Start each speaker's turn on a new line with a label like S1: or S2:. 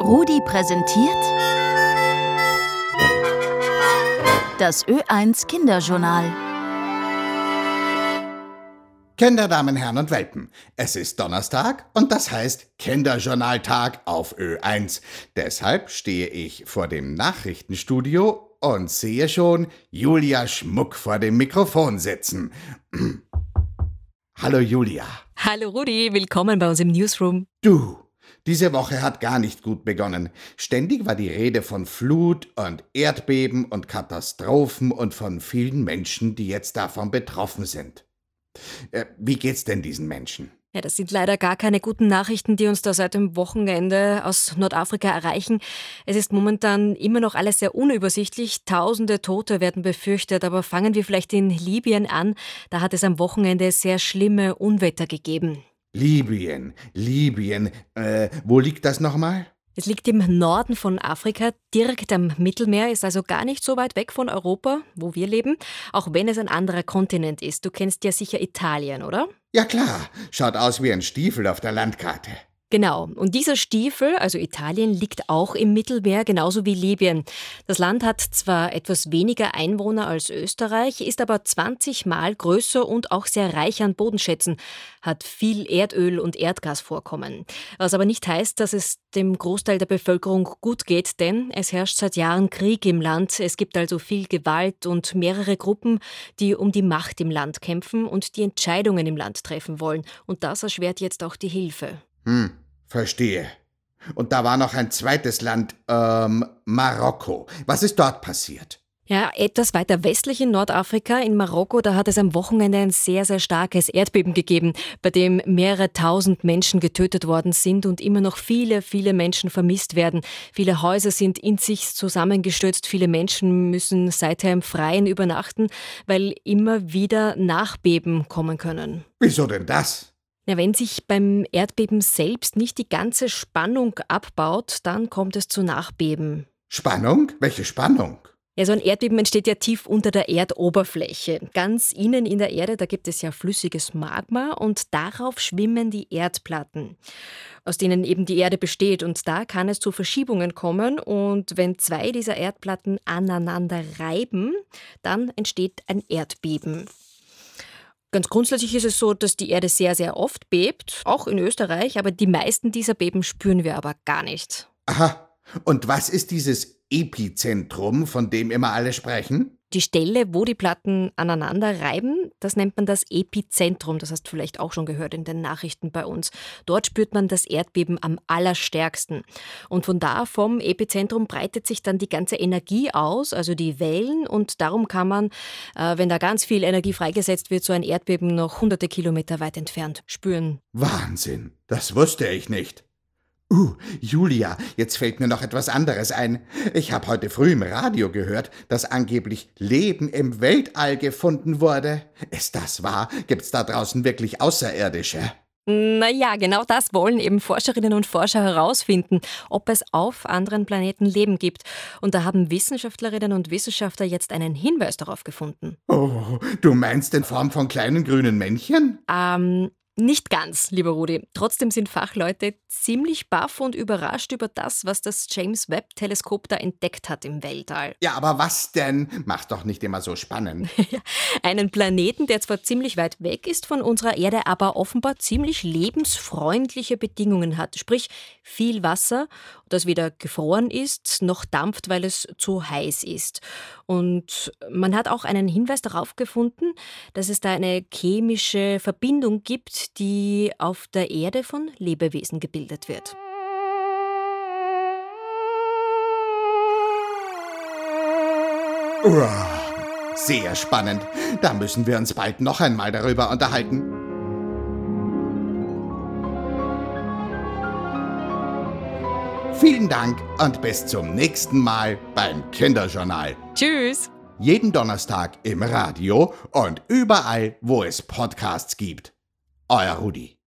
S1: Rudi präsentiert das Ö1 Kinderjournal.
S2: Kinder, Damen, Herren und Welpen, es ist Donnerstag und das heißt Kinderjournaltag auf Ö1. Deshalb stehe ich vor dem Nachrichtenstudio und sehe schon Julia Schmuck vor dem Mikrofon sitzen. Hallo Julia.
S3: Hallo Rudi, willkommen bei uns im Newsroom.
S2: Du, diese Woche hat gar nicht gut begonnen. Ständig war die Rede von Flut und Erdbeben und Katastrophen und von vielen Menschen, die jetzt davon betroffen sind. Äh, wie geht's denn diesen Menschen?
S3: Ja, das sind leider gar keine guten Nachrichten, die uns da seit dem Wochenende aus Nordafrika erreichen. Es ist momentan immer noch alles sehr unübersichtlich. Tausende Tote werden befürchtet, aber fangen wir vielleicht in Libyen an. Da hat es am Wochenende sehr schlimme Unwetter gegeben.
S2: Libyen, Libyen, äh, wo liegt das nochmal?
S3: Es liegt im Norden von Afrika, direkt am Mittelmeer, ist also gar nicht so weit weg von Europa, wo wir leben, auch wenn es ein anderer Kontinent ist. Du kennst ja sicher Italien, oder?
S2: Ja klar, schaut aus wie ein Stiefel auf der Landkarte.
S3: Genau. Und dieser Stiefel, also Italien, liegt auch im Mittelmeer, genauso wie Libyen. Das Land hat zwar etwas weniger Einwohner als Österreich, ist aber 20 Mal größer und auch sehr reich an Bodenschätzen, hat viel Erdöl und Erdgasvorkommen. Was aber nicht heißt, dass es dem Großteil der Bevölkerung gut geht, denn es herrscht seit Jahren Krieg im Land. Es gibt also viel Gewalt und mehrere Gruppen, die um die Macht im Land kämpfen und die Entscheidungen im Land treffen wollen. Und das erschwert jetzt auch die Hilfe.
S2: Hm. Verstehe. Und da war noch ein zweites Land, ähm, Marokko. Was ist dort passiert?
S3: Ja, etwas weiter westlich in Nordafrika, in Marokko, da hat es am Wochenende ein sehr, sehr starkes Erdbeben gegeben, bei dem mehrere tausend Menschen getötet worden sind und immer noch viele, viele Menschen vermisst werden. Viele Häuser sind in sich zusammengestürzt, viele Menschen müssen seither im Freien übernachten, weil immer wieder Nachbeben kommen können.
S2: Wieso denn das?
S3: Ja, wenn sich beim Erdbeben selbst nicht die ganze Spannung abbaut, dann kommt es zu Nachbeben.
S2: Spannung? Welche Spannung?
S3: Ja, so ein Erdbeben entsteht ja tief unter der Erdoberfläche. Ganz innen in der Erde, da gibt es ja flüssiges Magma und darauf schwimmen die Erdplatten, aus denen eben die Erde besteht. Und da kann es zu Verschiebungen kommen. Und wenn zwei dieser Erdplatten aneinander reiben, dann entsteht ein Erdbeben. Ganz grundsätzlich ist es so, dass die Erde sehr, sehr oft bebt, auch in Österreich, aber die meisten dieser Beben spüren wir aber gar nicht.
S2: Aha. Und was ist dieses Epizentrum, von dem immer alle sprechen?
S3: Die Stelle, wo die Platten aneinander reiben, das nennt man das Epizentrum. Das hast du vielleicht auch schon gehört in den Nachrichten bei uns. Dort spürt man das Erdbeben am allerstärksten. Und von da vom Epizentrum breitet sich dann die ganze Energie aus, also die Wellen. Und darum kann man, äh, wenn da ganz viel Energie freigesetzt wird, so ein Erdbeben noch hunderte Kilometer weit entfernt spüren.
S2: Wahnsinn, das wusste ich nicht. Uh, Julia, jetzt fällt mir noch etwas anderes ein. Ich habe heute früh im Radio gehört, dass angeblich Leben im Weltall gefunden wurde. Ist das wahr? Gibt's da draußen wirklich Außerirdische?
S3: Naja, genau das wollen eben Forscherinnen und Forscher herausfinden, ob es auf anderen Planeten Leben gibt. Und da haben Wissenschaftlerinnen und Wissenschaftler jetzt einen Hinweis darauf gefunden.
S2: Oh, du meinst in Form von kleinen grünen Männchen?
S3: Ähm, nicht ganz, lieber Rudi. Trotzdem sind Fachleute ziemlich baff und überrascht über das, was das James Webb-Teleskop da entdeckt hat im Weltall.
S2: Ja, aber was denn? Mach doch nicht immer so spannend.
S3: Einen Planeten, der zwar ziemlich weit weg ist von unserer Erde, aber offenbar ziemlich lebensfreundliche Bedingungen hat. Sprich, viel Wasser, das weder gefroren ist noch dampft, weil es zu heiß ist. Und man hat auch einen Hinweis darauf gefunden, dass es da eine chemische Verbindung gibt, die auf der Erde von Lebewesen gebildet wird.
S2: Uah, sehr spannend. Da müssen wir uns bald noch einmal darüber unterhalten. Vielen Dank und bis zum nächsten Mal beim Kinderjournal.
S3: Tschüss.
S2: Jeden Donnerstag im Radio und überall, wo es Podcasts gibt. Euer Rudi.